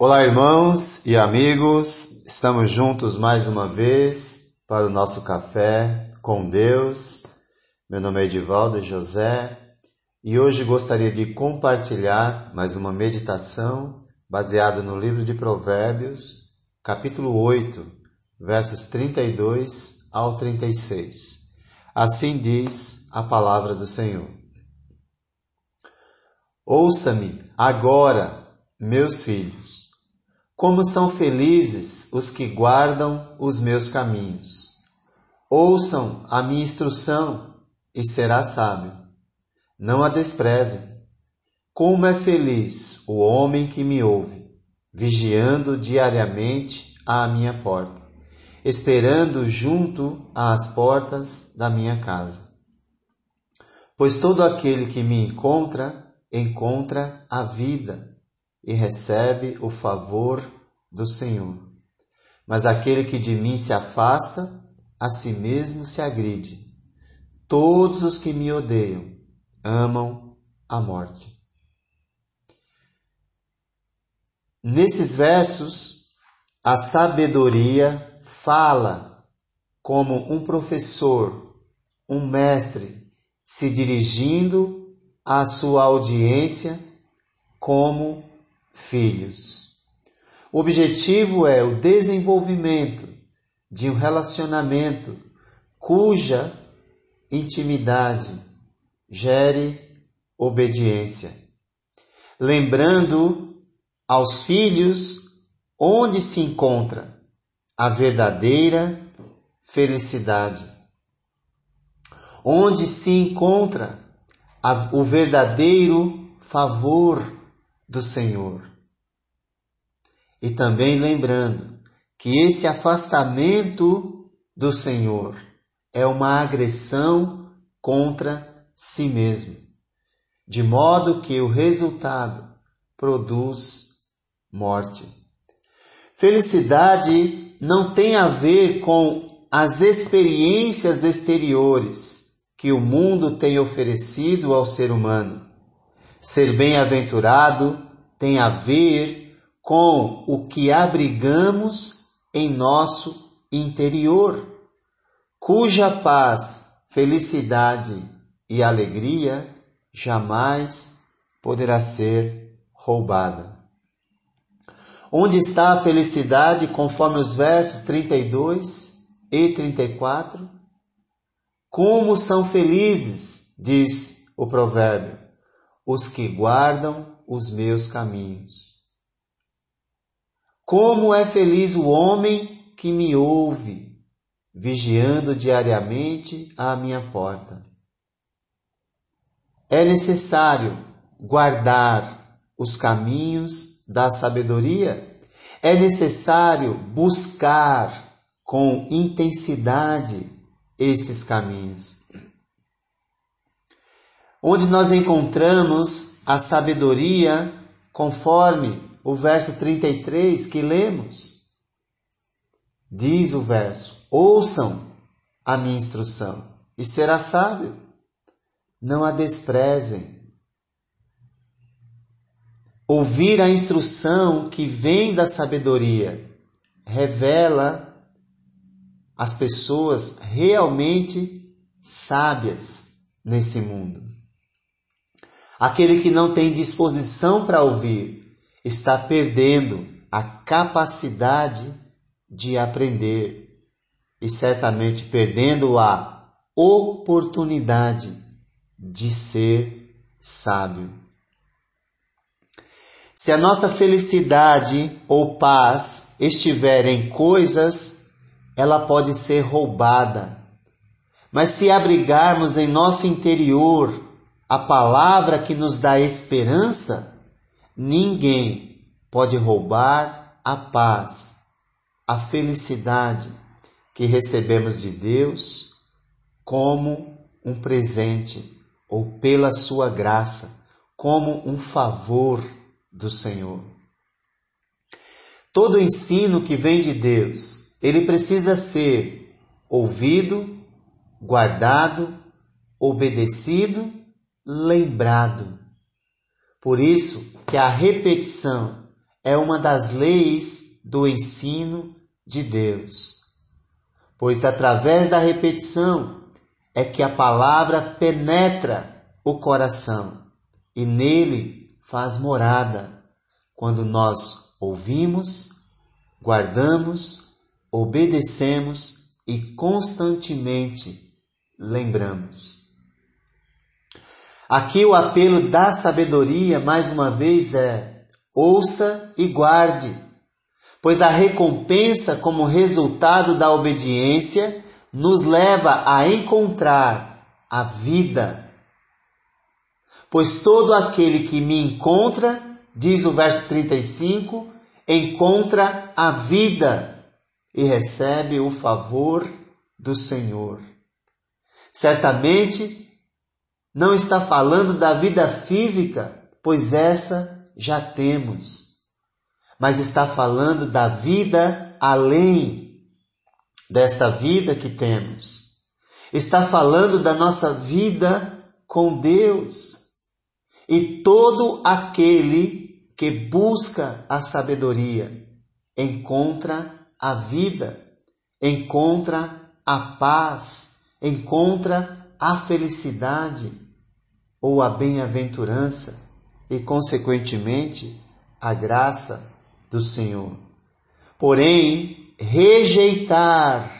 Olá, irmãos e amigos, estamos juntos mais uma vez para o nosso café com Deus. Meu nome é Edivaldo José e hoje gostaria de compartilhar mais uma meditação baseada no livro de Provérbios, capítulo 8, versos 32 ao 36. Assim diz a palavra do Senhor. Ouça-me agora, meus filhos como são felizes os que guardam os meus caminhos. Ouçam a minha instrução e será sábio. Não a desprezem. Como é feliz o homem que me ouve, vigiando diariamente à minha porta, esperando junto às portas da minha casa. Pois todo aquele que me encontra, encontra a vida e recebe o favor do Senhor. Mas aquele que de mim se afasta, a si mesmo se agride. Todos os que me odeiam amam a morte. Nesses versos, a sabedoria fala como um professor, um mestre, se dirigindo à sua audiência como filhos. O objetivo é o desenvolvimento de um relacionamento cuja intimidade gere obediência. Lembrando aos filhos onde se encontra a verdadeira felicidade. Onde se encontra a, o verdadeiro favor do Senhor. E também lembrando que esse afastamento do Senhor é uma agressão contra si mesmo, de modo que o resultado produz morte. Felicidade não tem a ver com as experiências exteriores que o mundo tem oferecido ao ser humano. Ser bem-aventurado tem a ver com o que abrigamos em nosso interior, cuja paz, felicidade e alegria jamais poderá ser roubada. Onde está a felicidade, conforme os versos 32 e 34? Como são felizes, diz o provérbio, os que guardam os meus caminhos. Como é feliz o homem que me ouve, vigiando diariamente à minha porta. É necessário guardar os caminhos da sabedoria, é necessário buscar com intensidade esses caminhos onde nós encontramos a sabedoria conforme o verso 33 que lemos. Diz o verso: Ouçam a minha instrução e será sábio. Não a desprezem. Ouvir a instrução que vem da sabedoria revela as pessoas realmente sábias nesse mundo. Aquele que não tem disposição para ouvir está perdendo a capacidade de aprender e certamente perdendo a oportunidade de ser sábio. Se a nossa felicidade ou paz estiver em coisas, ela pode ser roubada. Mas se abrigarmos em nosso interior a palavra que nos dá esperança, ninguém pode roubar a paz, a felicidade que recebemos de Deus como um presente ou pela sua graça, como um favor do Senhor. Todo ensino que vem de Deus, ele precisa ser ouvido, guardado, obedecido lembrado. Por isso que a repetição é uma das leis do ensino de Deus, pois através da repetição é que a palavra penetra o coração e nele faz morada quando nós ouvimos, guardamos, obedecemos e constantemente lembramos. Aqui o apelo da sabedoria, mais uma vez, é: ouça e guarde, pois a recompensa, como resultado da obediência, nos leva a encontrar a vida. Pois todo aquele que me encontra, diz o verso 35, encontra a vida e recebe o favor do Senhor. Certamente não está falando da vida física, pois essa já temos, mas está falando da vida além desta vida que temos. Está falando da nossa vida com Deus. E todo aquele que busca a sabedoria encontra a vida, encontra a paz, encontra a felicidade ou a bem-aventurança e, consequentemente, a graça do Senhor. Porém, rejeitar,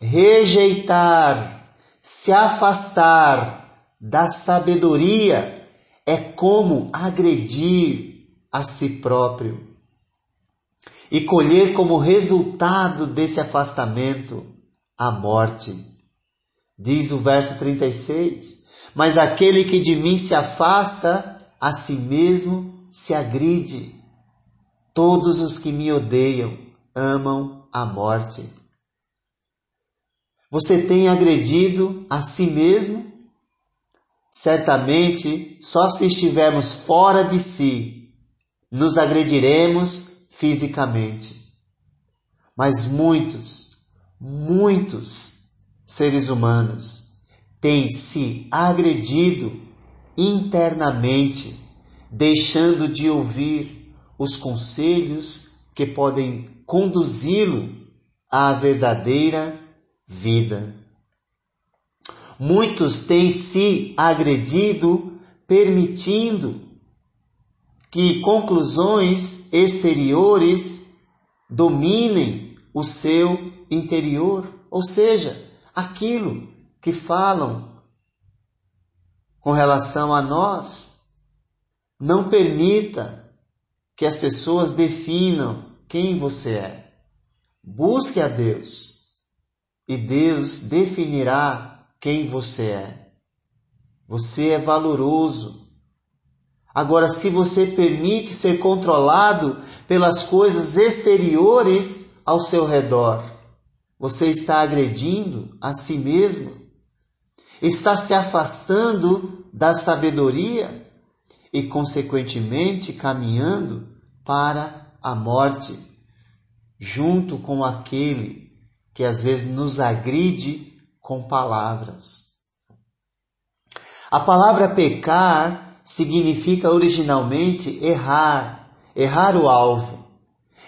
rejeitar, se afastar da sabedoria é como agredir a si próprio e colher como resultado desse afastamento a morte. Diz o verso 36: mas aquele que de mim se afasta, a si mesmo se agride. Todos os que me odeiam amam a morte. Você tem agredido a si mesmo? Certamente, só se estivermos fora de si, nos agrediremos fisicamente. Mas muitos, muitos seres humanos tem se agredido internamente, deixando de ouvir os conselhos que podem conduzi-lo à verdadeira vida. Muitos têm se agredido permitindo que conclusões exteriores dominem o seu interior, ou seja, aquilo que falam com relação a nós. Não permita que as pessoas definam quem você é. Busque a Deus e Deus definirá quem você é. Você é valoroso. Agora, se você permite ser controlado pelas coisas exteriores ao seu redor, você está agredindo a si mesmo está se afastando da sabedoria e, consequentemente, caminhando para a morte, junto com aquele que às vezes nos agride com palavras. A palavra pecar significa originalmente errar, errar o alvo.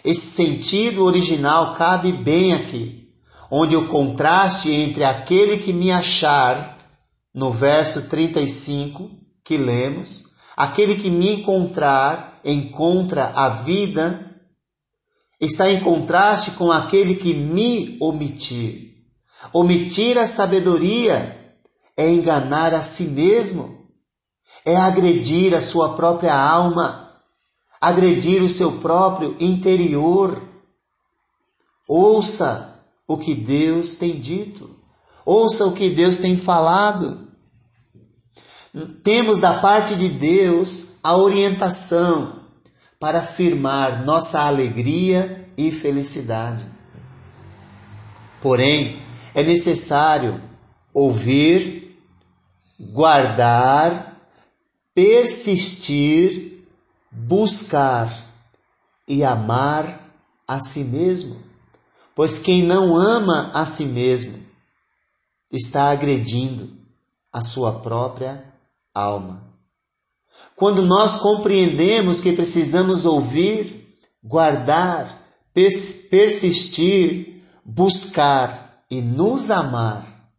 Esse sentido original cabe bem aqui, onde o contraste entre aquele que me achar no verso 35 que lemos, aquele que me encontrar encontra a vida, está em contraste com aquele que me omitir. Omitir a sabedoria é enganar a si mesmo, é agredir a sua própria alma, agredir o seu próprio interior. Ouça o que Deus tem dito. Ouça o que Deus tem falado. Temos da parte de Deus a orientação para afirmar nossa alegria e felicidade. Porém, é necessário ouvir, guardar, persistir, buscar e amar a si mesmo. Pois quem não ama a si mesmo está agredindo a sua própria alma. quando nós compreendemos que precisamos ouvir, guardar, persistir, buscar e nos amar.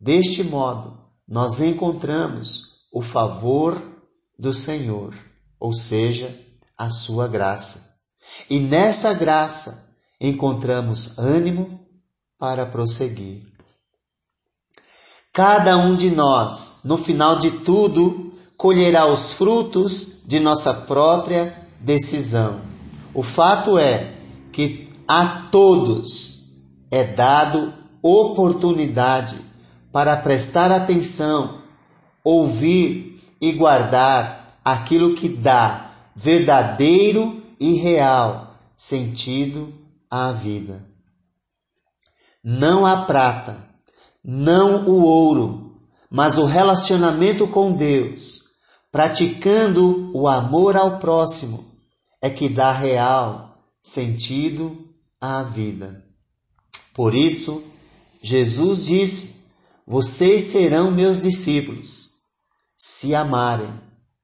Deste modo, nós encontramos o favor do Senhor, ou seja, a sua graça. E nessa graça encontramos ânimo para prosseguir. Cada um de nós, no final de tudo, colherá os frutos de nossa própria decisão. O fato é que a todos é dado oportunidade para prestar atenção, ouvir e guardar aquilo que dá verdadeiro e real sentido à vida. Não a prata, não o ouro, mas o relacionamento com Deus, praticando o amor ao próximo, é que dá real sentido à vida. Por isso, Jesus disse: Vocês serão meus discípulos, se amarem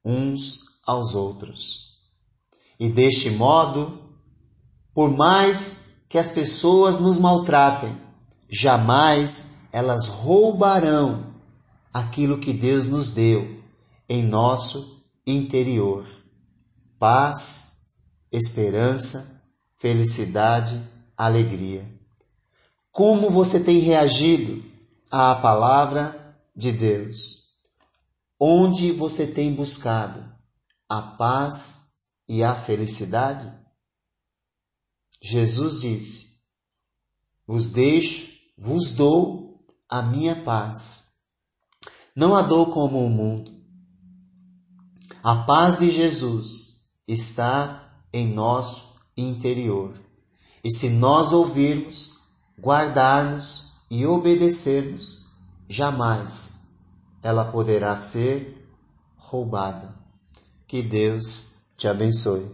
uns aos outros. E deste modo, por mais que as pessoas nos maltratem, jamais elas roubarão aquilo que Deus nos deu em nosso interior: paz, esperança, felicidade, alegria. Como você tem reagido à palavra de Deus? Onde você tem buscado a paz e a felicidade? Jesus disse: Vos deixo, vos dou a minha paz. Não a dou como o mundo. A paz de Jesus está em nosso interior. E se nós ouvirmos, guardarmos e obedecermos, jamais ela poderá ser roubada. Que Deus te abençoe.